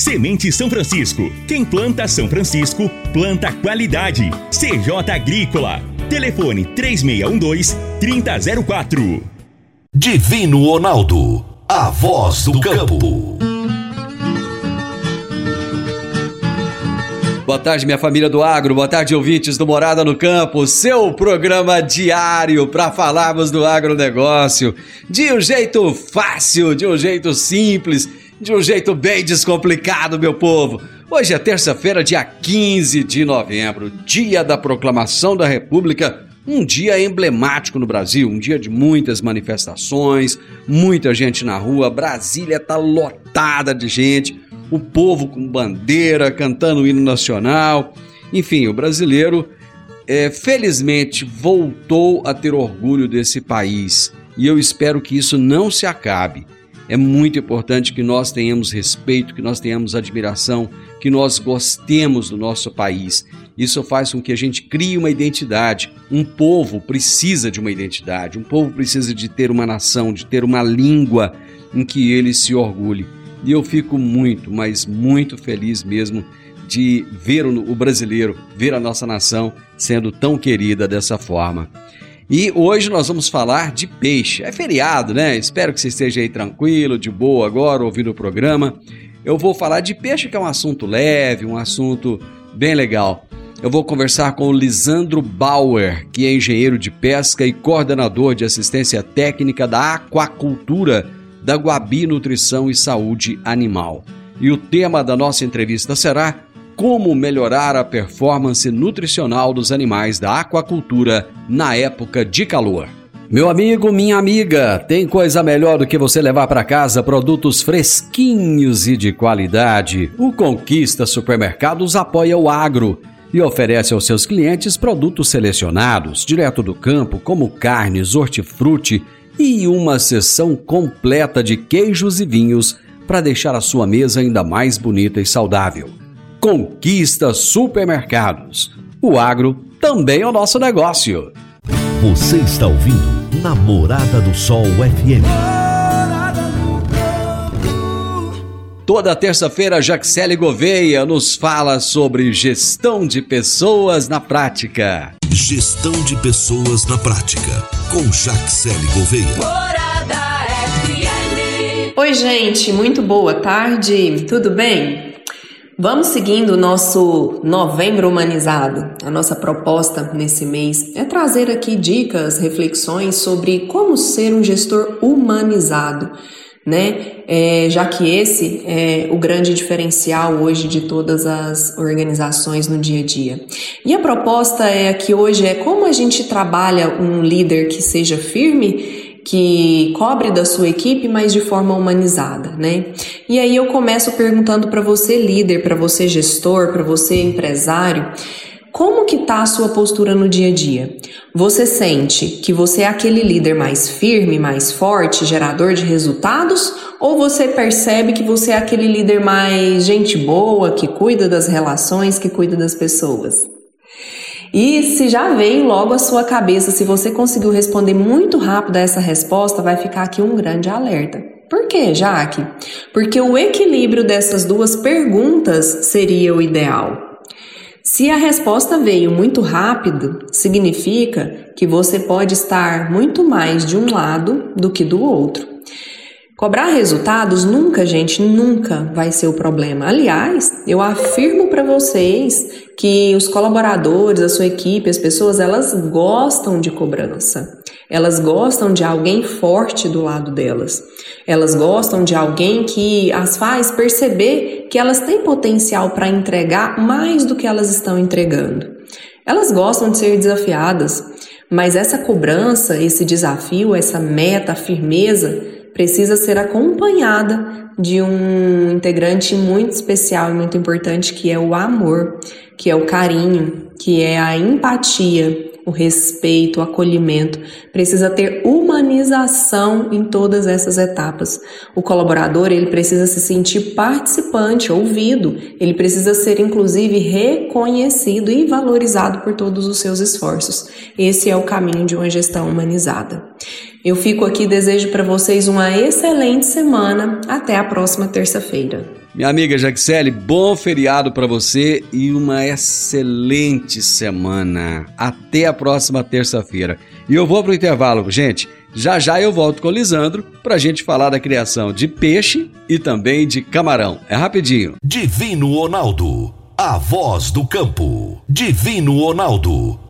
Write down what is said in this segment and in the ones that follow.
Semente São Francisco. Quem planta São Francisco, planta qualidade. CJ Agrícola. Telefone 3612-3004. Divino Ronaldo. A voz do campo. Boa tarde, minha família do agro. Boa tarde, ouvintes do Morada no Campo. Seu programa diário para falarmos do agronegócio de um jeito fácil, de um jeito simples de um jeito bem descomplicado, meu povo. Hoje é terça-feira, dia 15 de novembro, dia da proclamação da República, um dia emblemático no Brasil, um dia de muitas manifestações, muita gente na rua. Brasília está lotada de gente, o povo com bandeira, cantando o hino nacional. Enfim, o brasileiro é, felizmente voltou a ter orgulho desse país e eu espero que isso não se acabe é muito importante que nós tenhamos respeito, que nós tenhamos admiração, que nós gostemos do nosso país. Isso faz com que a gente crie uma identidade. Um povo precisa de uma identidade, um povo precisa de ter uma nação, de ter uma língua em que ele se orgulhe. E eu fico muito, mas muito feliz mesmo de ver o brasileiro, ver a nossa nação sendo tão querida dessa forma. E hoje nós vamos falar de peixe. É feriado, né? Espero que você esteja aí tranquilo, de boa agora, ouvindo o programa. Eu vou falar de peixe, que é um assunto leve, um assunto bem legal. Eu vou conversar com o Lisandro Bauer, que é engenheiro de pesca e coordenador de assistência técnica da aquacultura da Guabi Nutrição e Saúde Animal. E o tema da nossa entrevista será como melhorar a performance nutricional dos animais da aquacultura na época de calor. Meu amigo, minha amiga, tem coisa melhor do que você levar para casa produtos fresquinhos e de qualidade. O Conquista Supermercados apoia o agro e oferece aos seus clientes produtos selecionados, direto do campo, como carnes, hortifruti e uma seção completa de queijos e vinhos para deixar a sua mesa ainda mais bonita e saudável. Conquista Supermercados. O agro também é o nosso negócio. Você está ouvindo Namorada do Sol FM. Toda terça-feira, Jaxele Gouveia nos fala sobre gestão de pessoas na prática. Gestão de pessoas na prática, com Jaxele Gouveia. Oi, gente, muito boa tarde, tudo bem? Vamos seguindo o nosso novembro humanizado. A nossa proposta nesse mês é trazer aqui dicas, reflexões sobre como ser um gestor humanizado, né? É, já que esse é o grande diferencial hoje de todas as organizações no dia a dia. E a proposta é que hoje é como a gente trabalha um líder que seja firme que cobre da sua equipe, mas de forma humanizada, né? E aí eu começo perguntando para você líder, para você gestor, para você empresário, como que tá a sua postura no dia a dia? Você sente que você é aquele líder mais firme, mais forte, gerador de resultados? Ou você percebe que você é aquele líder mais gente boa, que cuida das relações, que cuida das pessoas? E se já veio logo à sua cabeça, se você conseguiu responder muito rápido a essa resposta, vai ficar aqui um grande alerta. Por quê, Jaque? Porque o equilíbrio dessas duas perguntas seria o ideal. Se a resposta veio muito rápido, significa que você pode estar muito mais de um lado do que do outro. Cobrar resultados nunca, gente, nunca vai ser o problema. Aliás, eu afirmo para vocês que os colaboradores, a sua equipe, as pessoas, elas gostam de cobrança. Elas gostam de alguém forte do lado delas. Elas gostam de alguém que as faz perceber que elas têm potencial para entregar mais do que elas estão entregando. Elas gostam de ser desafiadas, mas essa cobrança, esse desafio, essa meta, a firmeza, precisa ser acompanhada de um integrante muito especial e muito importante que é o amor, que é o carinho, que é a empatia, o respeito, o acolhimento, precisa ter humanização em todas essas etapas. O colaborador, ele precisa se sentir participante, ouvido, ele precisa ser inclusive reconhecido e valorizado por todos os seus esforços. Esse é o caminho de uma gestão humanizada. Eu fico aqui desejo para vocês uma excelente semana. Até a próxima terça-feira. Minha amiga Jaxele, bom feriado para você e uma excelente semana. Até a próxima terça-feira. E eu vou pro intervalo, gente. Já já eu volto com o Lisandro pra gente falar da criação de peixe e também de camarão. É rapidinho. Divino Ronaldo, a voz do campo. Divino Ronaldo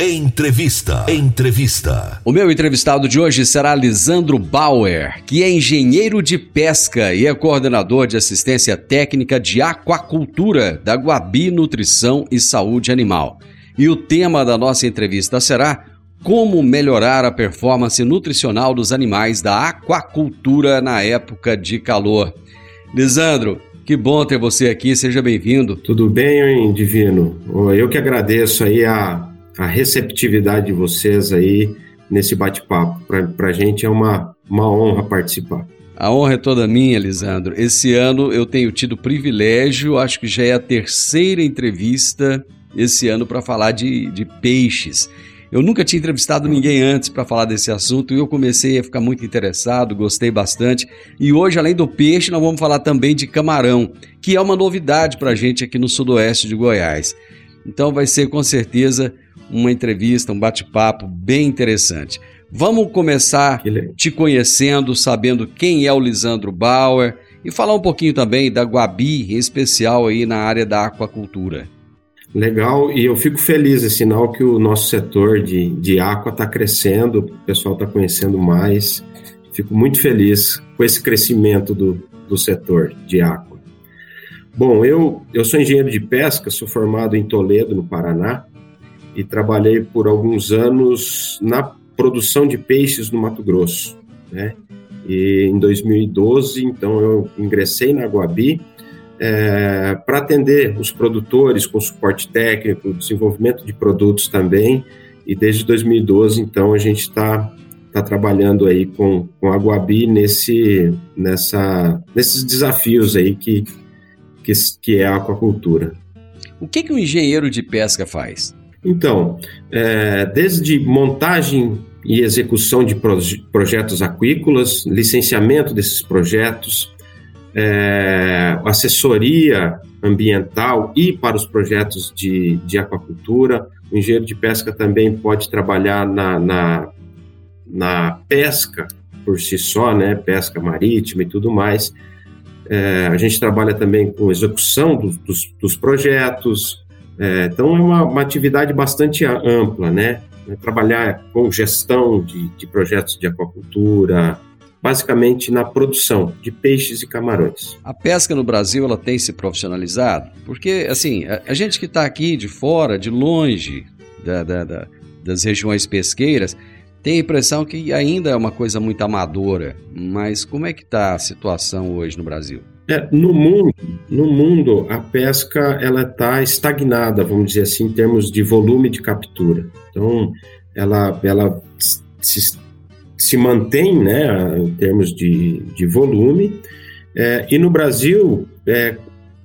Entrevista. Entrevista. O meu entrevistado de hoje será Lisandro Bauer, que é engenheiro de pesca e é coordenador de assistência técnica de aquacultura da Guabi Nutrição e Saúde Animal. E o tema da nossa entrevista será como melhorar a performance nutricional dos animais da aquacultura na época de calor. Lisandro, que bom ter você aqui, seja bem-vindo. Tudo bem, Divino? Eu que agradeço aí a a receptividade de vocês aí nesse bate-papo. Para a gente é uma, uma honra participar. A honra é toda minha, Lisandro. Esse ano eu tenho tido privilégio, acho que já é a terceira entrevista esse ano para falar de, de peixes. Eu nunca tinha entrevistado ninguém antes para falar desse assunto e eu comecei a ficar muito interessado, gostei bastante. E hoje, além do peixe, nós vamos falar também de camarão, que é uma novidade para a gente aqui no sudoeste de Goiás. Então vai ser com certeza uma entrevista, um bate-papo bem interessante. Vamos começar te conhecendo, sabendo quem é o Lisandro Bauer e falar um pouquinho também da Guabi, em especial aí na área da aquacultura. Legal, e eu fico feliz, é sinal que o nosso setor de, de aqua está crescendo, o pessoal está conhecendo mais. Fico muito feliz com esse crescimento do, do setor de aqua. Bom, eu, eu sou engenheiro de pesca, sou formado em Toledo, no Paraná, e trabalhei por alguns anos na produção de peixes no Mato Grosso, né? E em 2012, então, eu ingressei na Guabi é, para atender os produtores com suporte técnico, desenvolvimento de produtos também. E desde 2012, então, a gente está tá trabalhando aí com, com a Guabi nesse, nessa, nesses desafios aí que, que, que é a aquacultura. O que, que um engenheiro de pesca faz? Então, é, desde montagem e execução de proje projetos aquícolas, licenciamento desses projetos, é, assessoria ambiental e para os projetos de, de aquacultura. O engenheiro de pesca também pode trabalhar na, na, na pesca por si só, né? pesca marítima e tudo mais. É, a gente trabalha também com execução do, dos, dos projetos, é, então é uma, uma, atividade bastante ampla, né? É trabalhar com gestão de, de projetos de aquacultura, basicamente na produção de peixes e camarões. A pesca no Brasil ela tem se profissionalizado? Porque, assim, a, a gente que está aqui de fora, de longe da, da, da, das regiões pesqueiras, tem a impressão que ainda é uma coisa muito amadora. Mas como é que está a situação hoje no Brasil? É, no mundo, no mundo a pesca ela está estagnada, vamos dizer assim, em termos de volume de captura. Então, ela, ela se, se mantém, né, em termos de, de volume. É, e no Brasil é,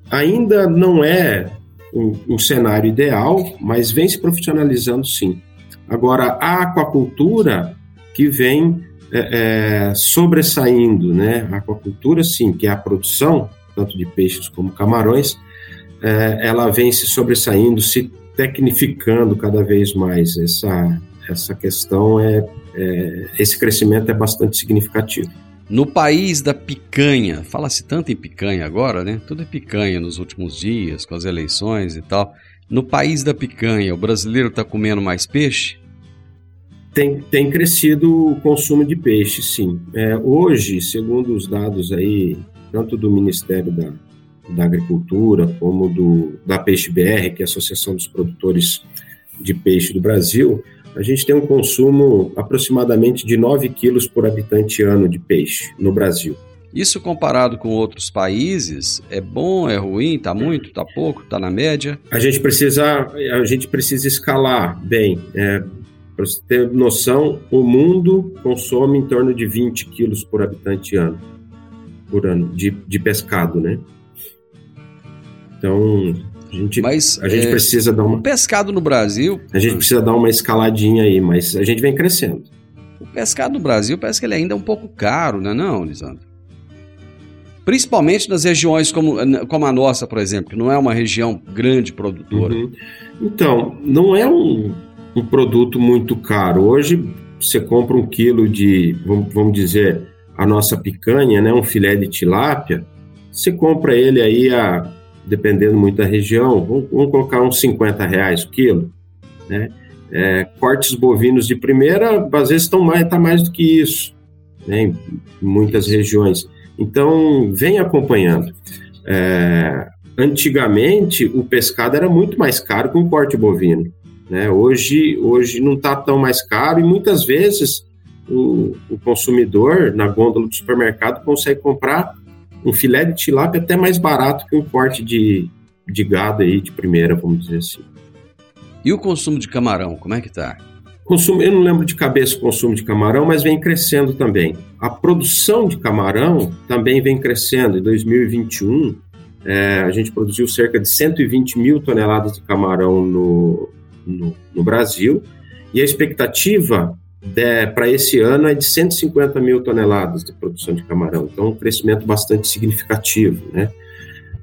ainda não é um, um cenário ideal, mas vem se profissionalizando sim. Agora, a aquacultura que vem é, é, sobressaindo, né? A aquacultura, sim, que é a produção, tanto de peixes como camarões, é, ela vem se sobressaindo, se tecnificando cada vez mais. Essa, essa questão é, é esse crescimento é bastante significativo. No país da picanha, fala-se tanto em picanha agora, né? Tudo é picanha nos últimos dias, com as eleições e tal. No país da picanha, o brasileiro está comendo mais peixe? Tem, tem crescido o consumo de peixe, sim. É, hoje, segundo os dados aí, tanto do Ministério da, da Agricultura como do, da Peixe BR, que é a Associação dos Produtores de Peixe do Brasil, a gente tem um consumo aproximadamente de 9 quilos por habitante ano de peixe no Brasil. Isso comparado com outros países, é bom, é ruim, tá muito, tá pouco, tá na média? A gente precisa, a gente precisa escalar bem. É, para você ter noção, o mundo consome em torno de 20 quilos por habitante ano, por ano, de, de pescado, né? Então, a gente, mas, a gente é, precisa dar uma. O pescado no Brasil. A gente precisa dar uma escaladinha aí, mas a gente vem crescendo. O pescado no Brasil parece que ele ainda é um pouco caro, não é, não, Lisandro? Principalmente nas regiões como, como a nossa, por exemplo, que não é uma região grande produtora. Uhum. Então, não é um, um produto muito caro. Hoje você compra um quilo de, vamos, dizer, a nossa picanha, né, um filé de tilápia, você compra ele aí a, dependendo muito da região, vamos, vamos colocar uns 50 reais o quilo, né? É, cortes bovinos de primeira, às vezes estão mais, tá mais do que isso, né, em muitas regiões. Então, vem acompanhando. É, antigamente, o pescado era muito mais caro que um corte bovino. Né? Hoje, hoje não está tão mais caro e muitas vezes o, o, consumidor na gôndola do supermercado consegue comprar um filé de tilápia até mais barato que um corte de, de gado aí de primeira, vamos dizer assim. E o consumo de camarão, como é que está? Consumo, eu não lembro de cabeça o consumo de camarão, mas vem crescendo também. A produção de camarão também vem crescendo. Em 2021, é, a gente produziu cerca de 120 mil toneladas de camarão no, no, no Brasil, e a expectativa para esse ano é de 150 mil toneladas de produção de camarão, então um crescimento bastante significativo, né?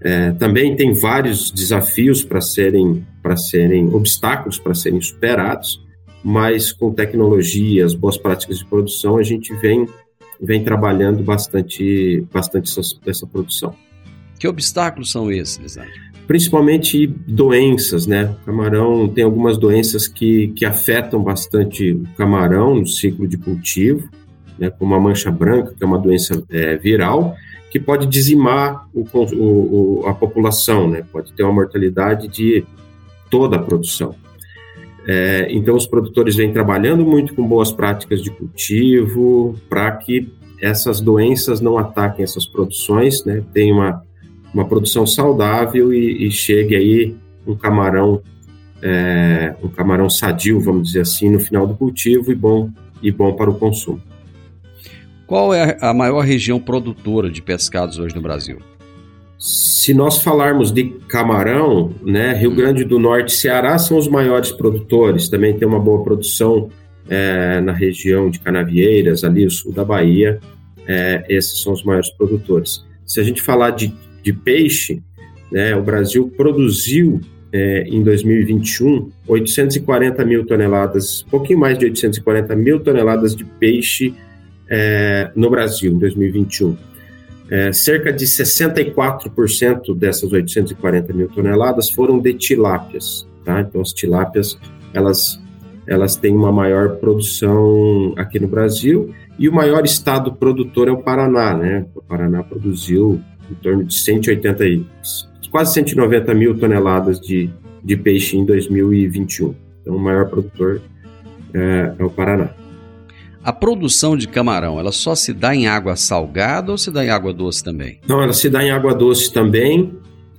É, também tem vários desafios para serem, para serem obstáculos para serem superados, mas com tecnologias, boas práticas de produção, a gente vem, vem trabalhando bastante, bastante essa, essa produção. Que obstáculos são esses, Lisandro? Principalmente doenças, né? O camarão tem algumas doenças que, que afetam bastante o camarão no ciclo de cultivo, né? Como a mancha branca, que é uma doença é, viral, que pode dizimar o, o, a população, né? Pode ter uma mortalidade de toda a produção. É, então, os produtores vêm trabalhando muito com boas práticas de cultivo para que essas doenças não ataquem essas produções, né? Tem uma uma produção saudável e, e chegue aí um camarão é, um camarão sadio, vamos dizer assim, no final do cultivo e bom e bom para o consumo. Qual é a maior região produtora de pescados hoje no Brasil? Se nós falarmos de camarão, né, Rio Grande do Norte e Ceará são os maiores produtores. Também tem uma boa produção é, na região de Canavieiras, ali o sul da Bahia. É, esses são os maiores produtores. Se a gente falar de de peixe, né, o Brasil produziu é, em 2021 840 mil toneladas, pouquinho mais de 840 mil toneladas de peixe é, no Brasil em 2021. É, cerca de 64% dessas 840 mil toneladas foram de tilápias, tá? Então as tilápias elas elas têm uma maior produção aqui no Brasil e o maior estado produtor é o Paraná, né? O Paraná produziu em torno de 180 e quase 190 mil toneladas de, de peixe em 2021. Então, o maior produtor é, é o Paraná. A produção de camarão, ela só se dá em água salgada ou se dá em água doce também? Não, ela se dá em água doce também.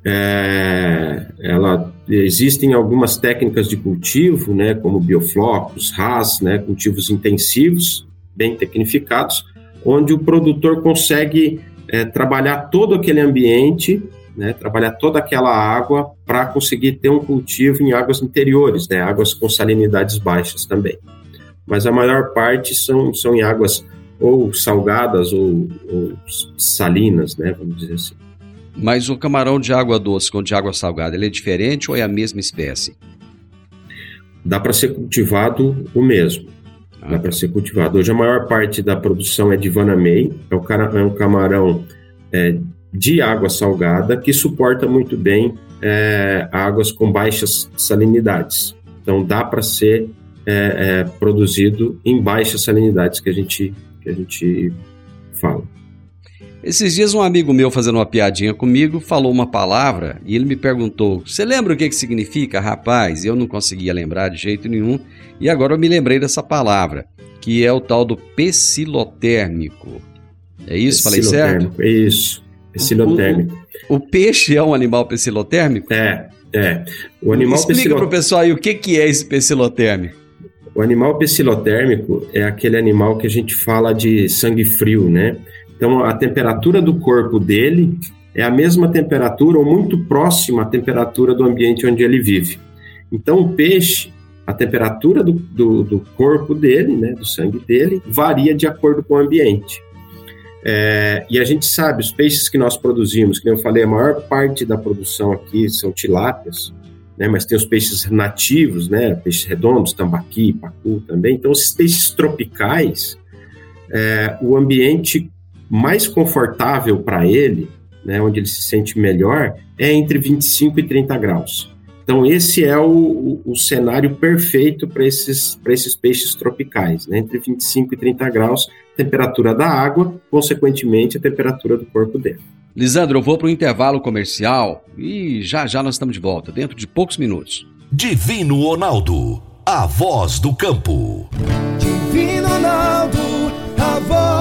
É, ela existem algumas técnicas de cultivo, né, como bioflocos, RAS, né, cultivos intensivos, bem tecnificados, onde o produtor consegue é, trabalhar todo aquele ambiente né, trabalhar toda aquela água para conseguir ter um cultivo em águas interiores, né, águas com salinidades baixas também. Mas a maior parte são, são em águas ou salgadas ou, ou salinas, né, vamos dizer assim. Mas o camarão de água doce com de água salgada, ele é diferente ou é a mesma espécie? Dá para ser cultivado o mesmo. Para ser cultivado. Hoje a maior parte da produção é de Vanamei, é, é um camarão é, de água salgada que suporta muito bem é, águas com baixas salinidades. Então dá para ser é, é, produzido em baixas salinidades que a gente que a gente fala. Esses dias um amigo meu fazendo uma piadinha comigo falou uma palavra e ele me perguntou: "Você lembra o que que significa, rapaz?" Eu não conseguia lembrar de jeito nenhum e agora eu me lembrei dessa palavra, que é o tal do pecilotérmico. É isso? Falei certo? É isso. Pecilotérmico. O, o, o, peixe é um animal pecilotérmico? É, é. O animal Explica pecilot... para o pessoal aí o que, que é esse pecilotérmico. O animal pecilotérmico é aquele animal que a gente fala de sangue frio, né? Então, a temperatura do corpo dele é a mesma temperatura ou muito próxima à temperatura do ambiente onde ele vive. Então, o peixe, a temperatura do, do, do corpo dele, né, do sangue dele, varia de acordo com o ambiente. É, e a gente sabe, os peixes que nós produzimos, que eu falei, a maior parte da produção aqui são tilápias, né, mas tem os peixes nativos, né, peixes redondos, tambaqui, pacu também. Então, esses peixes tropicais, é, o ambiente mais confortável para ele, né, onde ele se sente melhor, é entre 25 e 30 graus. Então, esse é o, o, o cenário perfeito para esses, esses peixes tropicais, né? entre 25 e 30 graus, temperatura da água, consequentemente, a temperatura do corpo dele. Lisandro, eu vou para o intervalo comercial e já já nós estamos de volta, dentro de poucos minutos. Divino Ronaldo, a voz do campo. Divino Ronaldo, a voz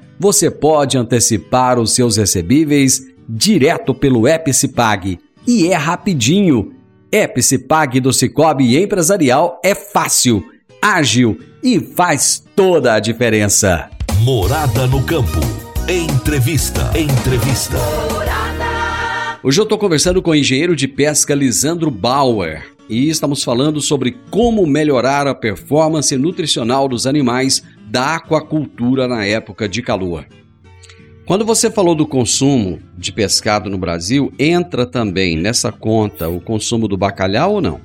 você pode antecipar os seus recebíveis direto pelo Epicipag. E é rapidinho. Epicipag do Cicobi Empresarial é fácil, ágil e faz toda a diferença. Morada no campo. Entrevista. Entrevista. Hoje eu estou conversando com o engenheiro de pesca Lisandro Bauer e estamos falando sobre como melhorar a performance nutricional dos animais da aquacultura na época de calor. Quando você falou do consumo de pescado no Brasil, entra também nessa conta o consumo do bacalhau ou não?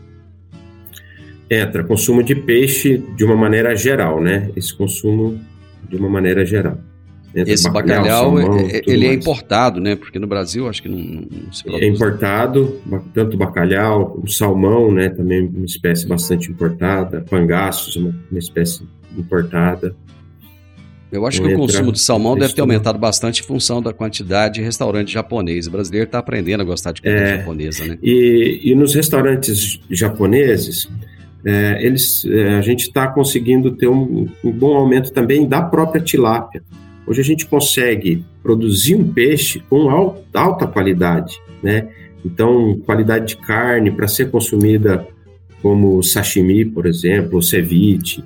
Entra, consumo de peixe de uma maneira geral, né? Esse consumo de uma maneira geral. Entra Esse bacalhau, bacalhau salmão, é, ele é mais. é importado, né? Porque no Brasil acho que não, não se produz. É importado, tanto bacalhau, o salmão, né? Também uma espécie bastante importada, pangaços, uma, uma espécie importada. Eu acho que o consumo de salmão deve ter aumentado bastante em função da quantidade de restaurante japonês. O brasileiro está aprendendo a gostar de comida é, japonesa, né? E, e nos restaurantes japoneses, é, eles, é, a gente está conseguindo ter um, um, bom aumento também da própria tilápia. Hoje a gente consegue produzir um peixe com alta, alta qualidade, né? Então, qualidade de carne para ser consumida como sashimi, por exemplo, ou ceviche,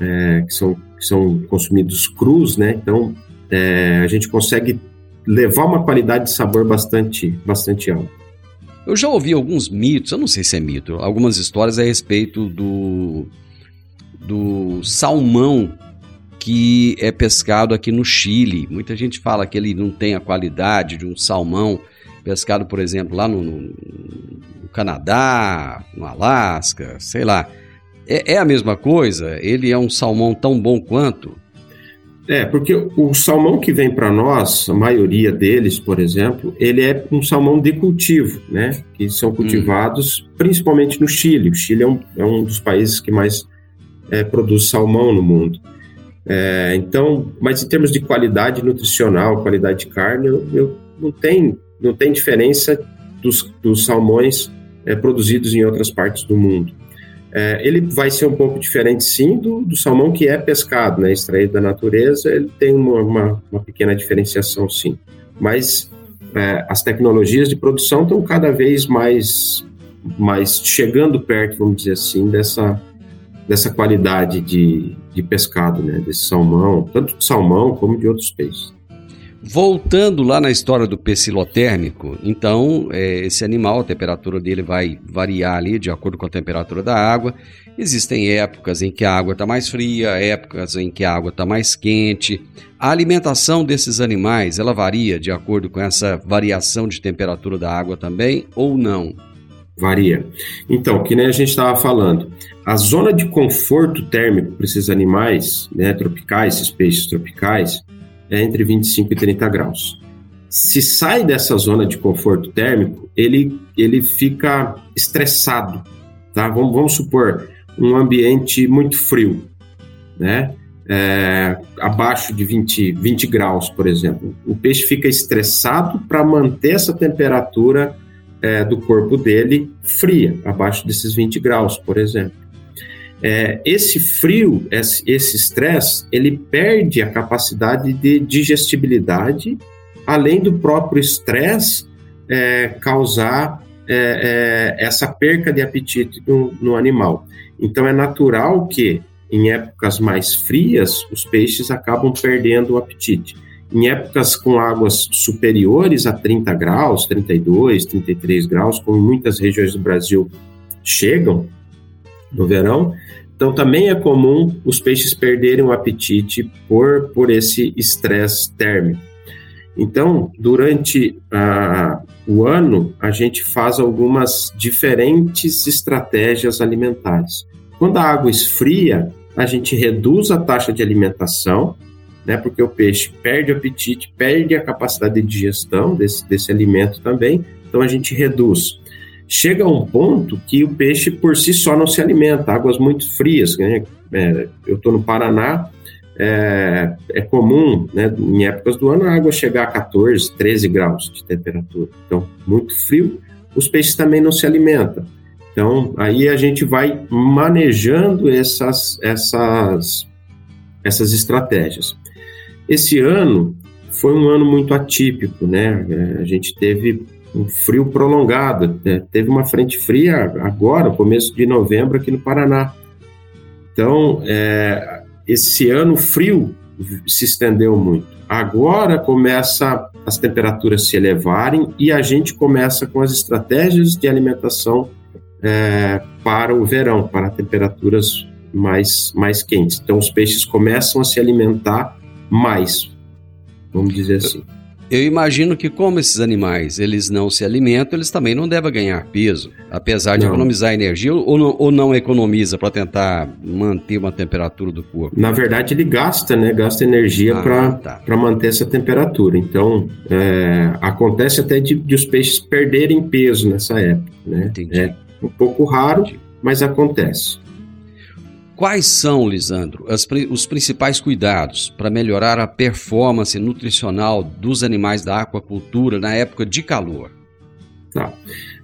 é, que são que são consumidos crus, né? Então é, a gente consegue levar uma qualidade de sabor bastante, bastante alta. Eu já ouvi alguns mitos, eu não sei se é mito, algumas histórias a respeito do, do salmão que é pescado aqui no Chile. Muita gente fala que ele não tem a qualidade de um salmão pescado, por exemplo, lá no, no, no Canadá, no Alasca, sei lá. É, é a mesma coisa? Ele é um salmão tão bom quanto? É, porque o salmão que vem para nós, a maioria deles, por exemplo, ele é um salmão de cultivo, né? Que são cultivados hum. principalmente no Chile. O Chile é um, é um dos países que mais é, produz salmão no mundo. É, então, mas em termos de qualidade nutricional, qualidade de carne, eu, eu, não, tem, não tem diferença dos, dos salmões é, produzidos em outras partes do mundo. É, ele vai ser um pouco diferente, sim, do, do, salmão que é pescado, né, extraído da natureza, ele tem uma, uma, uma pequena diferenciação, sim. Mas é, as tecnologias de produção estão cada vez mais, mais chegando perto, vamos dizer assim, dessa, dessa qualidade de, de pescado, né, desse salmão, tanto de salmão como de outros peixes. Voltando lá na história do pecilotérmico, então é, esse animal, a temperatura dele vai variar ali de acordo com a temperatura da água. Existem épocas em que a água está mais fria, épocas em que a água está mais quente. A alimentação desses animais, ela varia de acordo com essa variação de temperatura da água também ou não? Varia. Então, que nem a gente estava falando, a zona de conforto térmico para esses animais né, tropicais, esses peixes tropicais, é entre 25 e 30 graus. Se sai dessa zona de conforto térmico, ele, ele fica estressado. Tá? Vamos, vamos supor um ambiente muito frio, né? É, abaixo de 20, 20 graus, por exemplo. O peixe fica estressado para manter essa temperatura é, do corpo dele fria, abaixo desses 20 graus, por exemplo. É, esse frio, esse estresse, ele perde a capacidade de digestibilidade, além do próprio estresse é, causar é, é, essa perca de apetite no, no animal. Então é natural que em épocas mais frias os peixes acabam perdendo o apetite. Em épocas com águas superiores a 30 graus, 32, 33 graus, como muitas regiões do Brasil chegam, no verão. Então, também é comum os peixes perderem o apetite por, por esse estresse térmico. Então, durante a, o ano, a gente faz algumas diferentes estratégias alimentares. Quando a água esfria, a gente reduz a taxa de alimentação, né, porque o peixe perde o apetite, perde a capacidade de digestão desse, desse alimento também, então a gente reduz chega a um ponto que o peixe por si só não se alimenta, águas muito frias. Né? É, eu estou no Paraná, é, é, comum, né, em épocas do ano, a água chegar a 14, 13 graus de temperatura. Então, muito frio, os peixes também não se alimentam. Então, aí a gente vai manejando essas, essas, essas estratégias. Esse ano foi um ano muito atípico, né? É, a gente teve um frio prolongado. Né? Teve uma frente fria agora, começo de novembro, aqui no Paraná. Então, é, esse ano frio se estendeu muito. Agora começa as temperaturas se elevarem e a gente começa com as estratégias de alimentação é, para o verão, para temperaturas mais, mais quentes. Então, os peixes começam a se alimentar mais, vamos dizer assim. Eu imagino que como esses animais eles não se alimentam, eles também não devem ganhar peso, apesar de não. economizar energia ou não, ou não economiza para tentar manter uma temperatura do corpo. Na verdade, ele gasta, né? Gasta energia ah, para tá. manter essa temperatura. Então, é, acontece até de, de, os peixes perderem peso nessa época, né? Entendi. É um pouco raro, Entendi. mas acontece. Quais são, Lisandro, as, os principais cuidados para melhorar a performance nutricional dos animais da aquacultura na época de calor? Tá.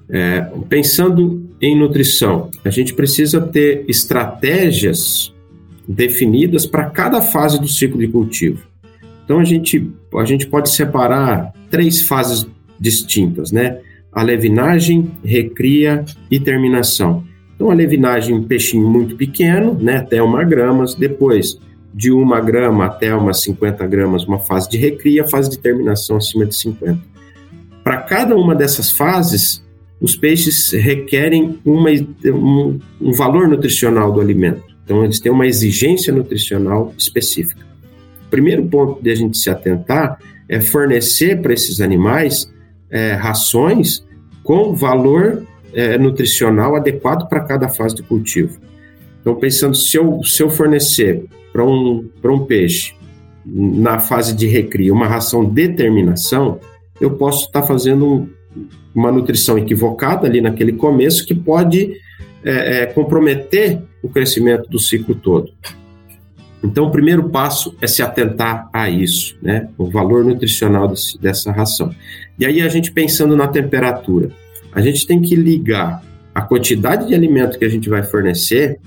É, pensando em nutrição, a gente precisa ter estratégias definidas para cada fase do ciclo de cultivo. Então a gente, a gente pode separar três fases distintas, né? A levinagem, recria e terminação. Então, a levinagem, um peixinho muito pequeno, né, até uma grama, depois de uma grama até umas 50 gramas, uma fase de recria, fase de terminação acima de 50. Para cada uma dessas fases, os peixes requerem uma, um, um valor nutricional do alimento. Então, eles têm uma exigência nutricional específica. O primeiro ponto de a gente se atentar é fornecer para esses animais é, rações com valor é, nutricional adequado para cada fase de cultivo. Então, pensando, se eu, se eu fornecer para um, um peixe, na fase de recria, uma ração de terminação, eu posso estar tá fazendo um, uma nutrição equivocada ali naquele começo que pode é, é, comprometer o crescimento do ciclo todo. Então, o primeiro passo é se atentar a isso, né? O valor nutricional desse, dessa ração. E aí, a gente pensando na temperatura. A gente tem que ligar a quantidade de alimento que a gente vai fornecer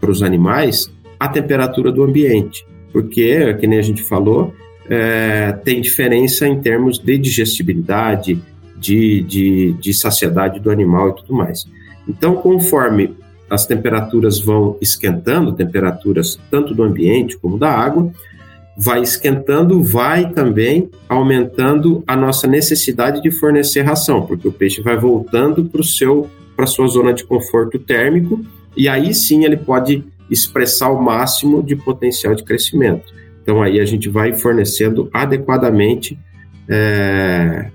para os animais à temperatura do ambiente, porque, que nem a gente falou, é, tem diferença em termos de digestibilidade, de, de, de saciedade do animal e tudo mais. Então, conforme as temperaturas vão esquentando, temperaturas tanto do ambiente como da água, vai esquentando, vai também aumentando a nossa necessidade de fornecer ração, porque o peixe vai voltando para o seu para sua zona de conforto térmico e aí sim ele pode expressar o máximo de potencial de crescimento. Então aí a gente vai fornecendo adequadamente é,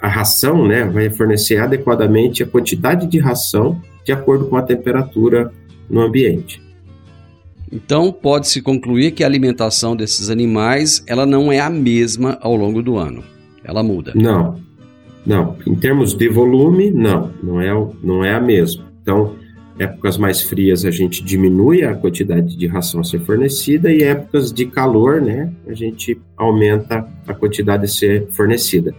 a ração, né? Vai fornecer adequadamente a quantidade de ração de acordo com a temperatura no ambiente. Então pode-se concluir que a alimentação desses animais ela não é a mesma ao longo do ano. Ela muda. Não, não. Em termos de volume, não, não é, não é a mesma. Então, épocas mais frias a gente diminui a quantidade de ração a ser fornecida e épocas de calor, né, a gente aumenta a quantidade a ser fornecida.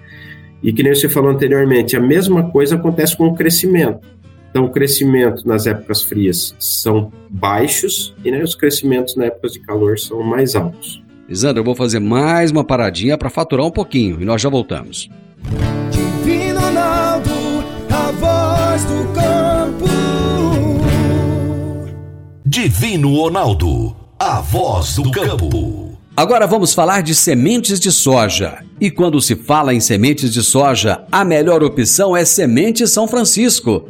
E que nem você falou anteriormente, a mesma coisa acontece com o crescimento. Então, o crescimento nas épocas frias são baixos e né, os crescimentos na época de calor são mais altos. Lisandro, eu vou fazer mais uma paradinha para faturar um pouquinho e nós já voltamos. Divino Ronaldo, a voz do campo. Divino Ronaldo, a voz do campo. Agora vamos falar de sementes de soja. E quando se fala em sementes de soja, a melhor opção é Semente São Francisco.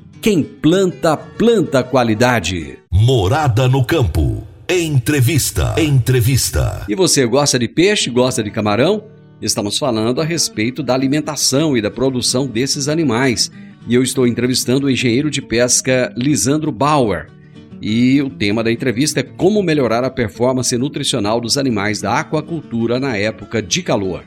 quem planta, planta qualidade. Morada no campo. Entrevista. Entrevista. E você gosta de peixe, gosta de camarão? Estamos falando a respeito da alimentação e da produção desses animais. E eu estou entrevistando o engenheiro de pesca Lisandro Bauer. E o tema da entrevista é como melhorar a performance nutricional dos animais da aquacultura na época de calor.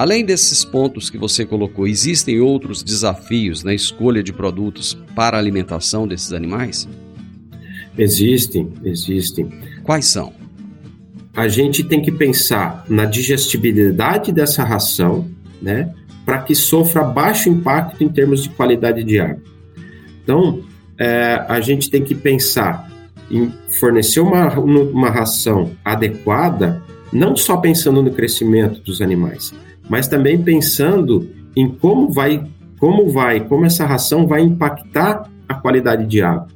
Além desses pontos que você colocou, existem outros desafios na escolha de produtos para a alimentação desses animais? Existem, existem. Quais são? A gente tem que pensar na digestibilidade dessa ração, né, para que sofra baixo impacto em termos de qualidade de água. Então, é, a gente tem que pensar em fornecer uma, uma ração adequada, não só pensando no crescimento dos animais, mas também pensando em como vai, como vai, como essa ração vai impactar a qualidade de água.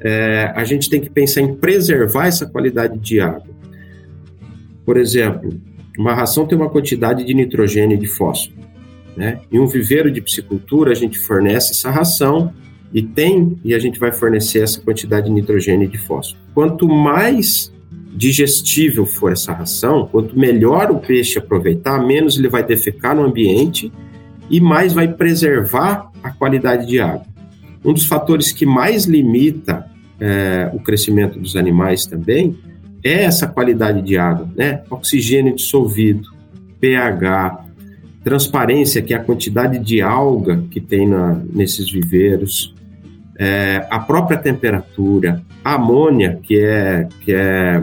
É, a gente tem que pensar em preservar essa qualidade de água. Por exemplo, uma ração tem uma quantidade de nitrogênio e de fósforo. Né? Em um viveiro de piscicultura, a gente fornece essa ração e tem e a gente vai fornecer essa quantidade de nitrogênio e de fósforo. Quanto mais digestível for essa ração, quanto melhor o peixe aproveitar, menos ele vai defecar no ambiente e mais vai preservar a qualidade de água. Um dos fatores que mais limita é, o crescimento dos animais também é essa qualidade de água, né? Oxigênio dissolvido, pH, transparência, que é a quantidade de alga que tem na, nesses viveiros, é, a própria temperatura, a amônia, que é que é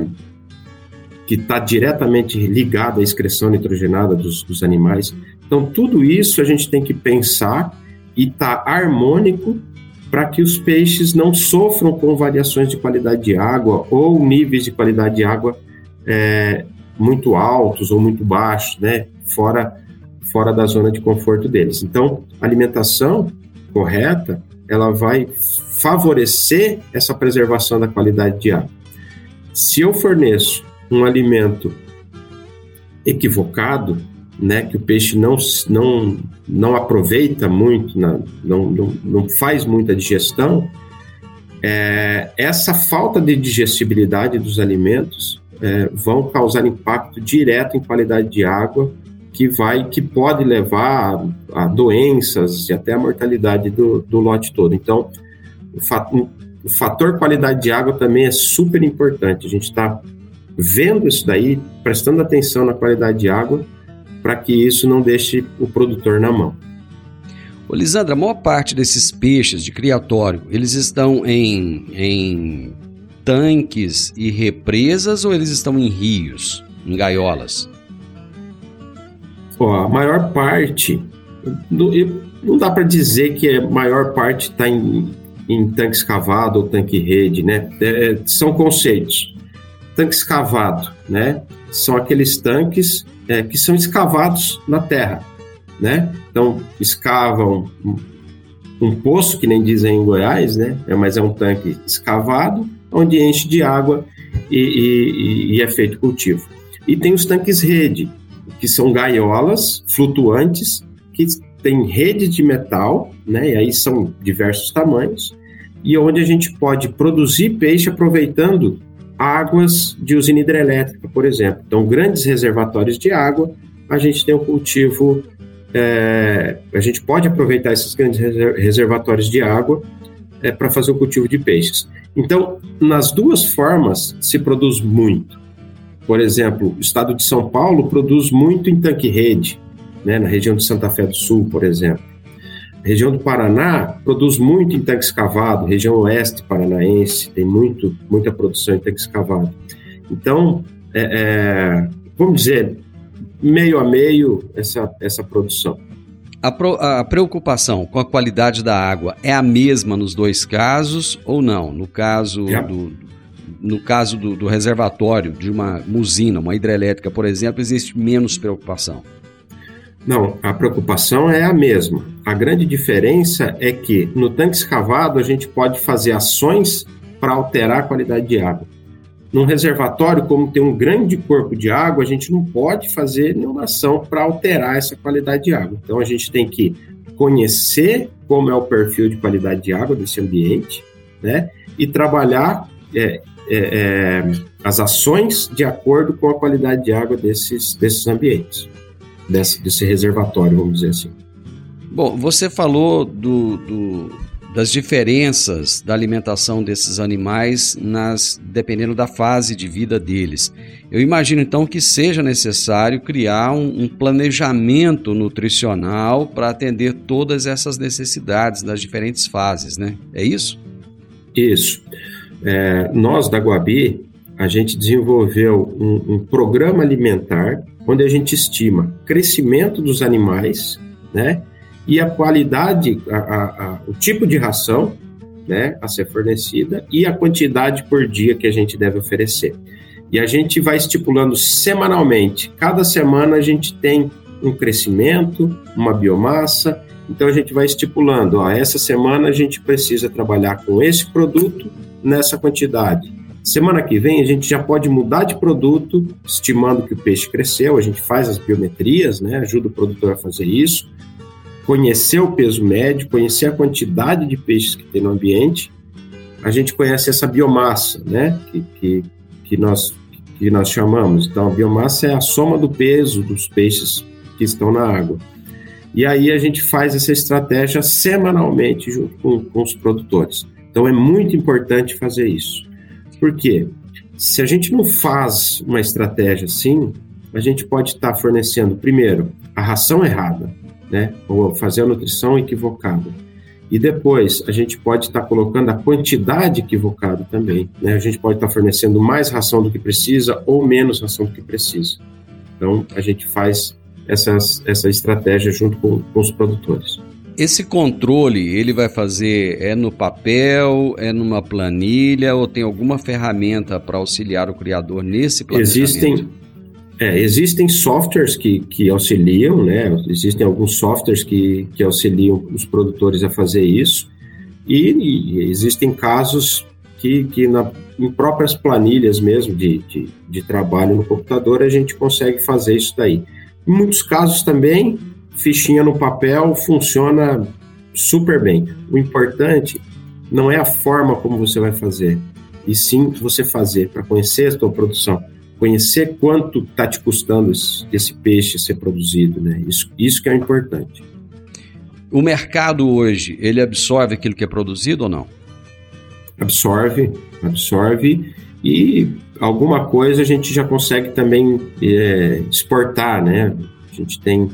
que está diretamente ligada à excreção nitrogenada dos, dos, animais. Então, tudo isso a gente tem que pensar e tá harmônico para que os peixes não sofram com variações de qualidade de água ou níveis de qualidade de água é, muito altos ou muito baixos, né? Fora, fora da zona de conforto deles. Então, alimentação correta ela vai favorecer essa preservação da qualidade de água. Se eu forneço um alimento equivocado, né, que o peixe não, não, não aproveita muito, não, não, não faz muita digestão, é, essa falta de digestibilidade dos alimentos é, vão causar impacto direto em qualidade de água que vai que pode levar a, a doenças e até a mortalidade do, do lote todo. Então, o, fa o fator qualidade de água também é super importante. A gente está vendo isso daí, prestando atenção na qualidade de água, para que isso não deixe o produtor na mão. Ô, Lisandra, a maior parte desses peixes de criatório, eles estão em, em tanques e represas ou eles estão em rios, em gaiolas? Ó, a maior parte, não dá para dizer que a maior parte está em, em tanque escavado ou tanque rede, né? É, são conceitos. Tanque escavado, né? São aqueles tanques é, que são escavados na terra, né? Então, escavam um, um poço, que nem dizem em Goiás, né? É, mas é um tanque escavado, onde enche de água e, e, e é feito cultivo. E tem os tanques rede, que são gaiolas flutuantes que tem rede de metal, né? E aí são diversos tamanhos, e onde a gente pode produzir peixe aproveitando águas de usina hidrelétrica, por exemplo. Então, grandes reservatórios de água, a gente tem um cultivo, é, a gente pode aproveitar esses grandes reservatórios de água é, para fazer o cultivo de peixes. Então, nas duas formas se produz muito. Por exemplo, o estado de São Paulo produz muito em tanque-rede, né, na região de Santa Fé do Sul, por exemplo. A região do Paraná produz muito em tanque escavado, região oeste paranaense tem muito, muita produção em tanque escavado. Então, é, é, vamos dizer, meio a meio essa, essa produção. A, pro, a, preocupação com a qualidade da água é a mesma nos dois casos ou não? No caso é. do, no caso do, do, reservatório de uma usina, uma hidrelétrica, por exemplo, existe menos preocupação? Não, a preocupação é a mesma. A grande diferença é que no tanque escavado a gente pode fazer ações para alterar a qualidade de água. Num reservatório, como tem um grande corpo de água, a gente não pode fazer nenhuma ação para alterar essa qualidade de água. Então a gente tem que conhecer como é o perfil de qualidade de água desse ambiente, né? E trabalhar é, é, é, as ações de acordo com a qualidade de água desses, desses ambientes, desse, desse reservatório, vamos dizer assim. Bom, você falou do, do, das diferenças da alimentação desses animais nas dependendo da fase de vida deles. Eu imagino então que seja necessário criar um, um planejamento nutricional para atender todas essas necessidades das diferentes fases, né? É isso? Isso. É, nós da Guabi, a gente desenvolveu um, um programa alimentar onde a gente estima crescimento dos animais, né? E a qualidade, a, a, a, o tipo de ração, né, a ser fornecida e a quantidade por dia que a gente deve oferecer. E a gente vai estipulando semanalmente. Cada semana a gente tem um crescimento, uma biomassa. Então a gente vai estipulando, ó, essa semana a gente precisa trabalhar com esse produto nessa quantidade. Semana que vem a gente já pode mudar de produto, estimando que o peixe cresceu, a gente faz as biometrias, né, ajuda o produtor a fazer isso, conhecer o peso médio, conhecer a quantidade de peixes que tem no ambiente, a gente conhece essa biomassa, né, que, que, que nós, que nós chamamos. Então, a biomassa é a soma do peso dos peixes que estão na água. E aí a gente faz essa estratégia semanalmente junto com, com os produtores. Então é muito importante fazer isso. Por quê? Se a gente não faz uma estratégia assim, a gente pode estar fornecendo, primeiro, a ração errada, né? Ou fazer a nutrição equivocada. E depois, a gente pode estar colocando a quantidade equivocada também. Né? A gente pode estar fornecendo mais ração do que precisa ou menos ração do que precisa. Então, a gente faz essas, essa estratégia junto com, com os produtores. Esse controle ele vai fazer é no papel, é numa planilha ou tem alguma ferramenta para auxiliar o criador nesse planejamento? Existem, é, existem softwares que, que auxiliam, né? Existem alguns softwares que, que auxiliam os produtores a fazer isso e, e existem casos que, que na, em próprias planilhas mesmo de, de, de trabalho no computador a gente consegue fazer isso daí. Em muitos casos também fichinha no papel funciona super bem. O importante não é a forma como você vai fazer, e sim você fazer para conhecer a sua produção. conhecer quanto está te custando esse, esse, peixe ser produzido, né? Isso, isso que é importante. O mercado hoje, ele absorve aquilo que é produzido ou não? Absorve, absorve e alguma coisa a gente já consegue também é, exportar, né? A gente tem,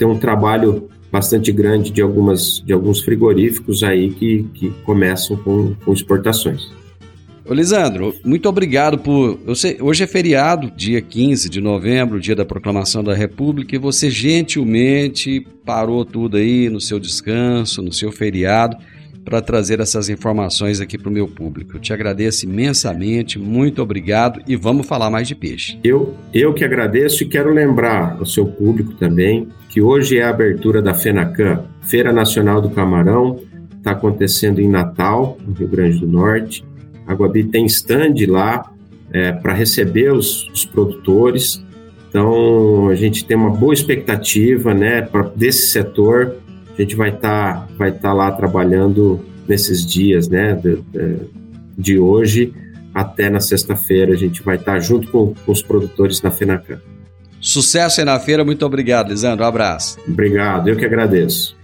tem um trabalho bastante grande de, algumas, de alguns frigoríficos aí que, que começam com, com exportações. Ô Lisandro, muito obrigado por. Sei, hoje é feriado, dia 15 de novembro, dia da proclamação da República, e você gentilmente parou tudo aí no seu descanso, no seu feriado, para trazer essas informações aqui para o meu público. Eu te agradeço imensamente, muito obrigado e vamos falar mais de peixe. Eu, eu que agradeço e quero lembrar ao seu público também que hoje é a abertura da FENACAM, Feira Nacional do Camarão, está acontecendo em Natal, no Rio Grande do Norte. A Guabi tem stand lá é, para receber os, os, produtores. Então, a gente tem uma boa expectativa né, pra, desse setor. A gente vai estar tá, vai tá lá trabalhando nesses dias né, de, de hoje até na sexta-feira. A gente vai estar tá junto com, com os produtores da FENACAM. Sucesso aí na feira, muito obrigado, Lisandro. Um abraço. Obrigado, eu que agradeço.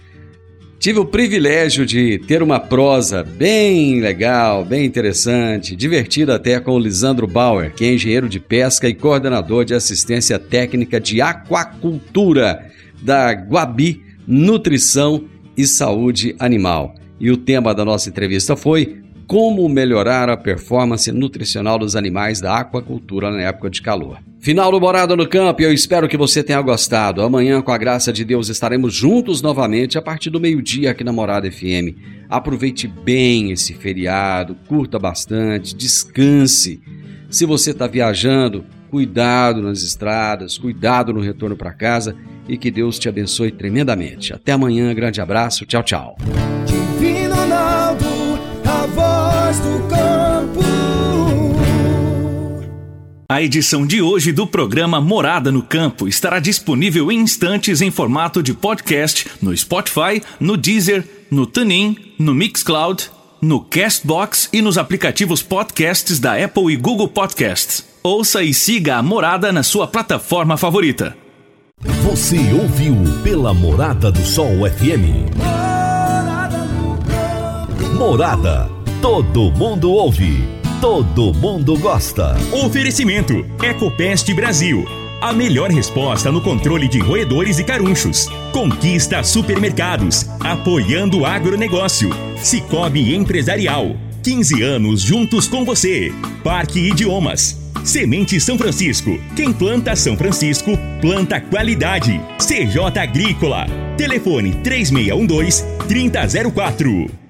Tive o privilégio de ter uma prosa bem legal, bem interessante, divertida até com o Lisandro Bauer, que é engenheiro de pesca e coordenador de assistência técnica de aquacultura da Guabi Nutrição e Saúde Animal. E o tema da nossa entrevista foi como melhorar a performance nutricional dos animais da aquacultura na época de calor. Final do Morada no Campo, eu espero que você tenha gostado. Amanhã, com a graça de Deus, estaremos juntos novamente a partir do meio-dia aqui na Morada FM. Aproveite bem esse feriado, curta bastante, descanse. Se você está viajando, cuidado nas estradas, cuidado no retorno para casa e que Deus te abençoe tremendamente. Até amanhã, grande abraço, tchau, tchau. Divino Ronaldo, a voz do A edição de hoje do programa Morada no Campo estará disponível em instantes em formato de podcast no Spotify, no Deezer, no TuneIn, no Mixcloud, no Castbox e nos aplicativos podcasts da Apple e Google Podcasts. Ouça e siga a Morada na sua plataforma favorita. Você ouviu pela Morada do Sol FM. Morada. Todo mundo ouve todo mundo gosta. Oferecimento: Ecopest Brasil. A melhor resposta no controle de roedores e carunchos. Conquista Supermercados, apoiando o agronegócio. Cicobi Empresarial. 15 anos juntos com você. Parque Idiomas. Semente São Francisco. Quem planta São Francisco, planta qualidade. CJ Agrícola. Telefone 3612 3004.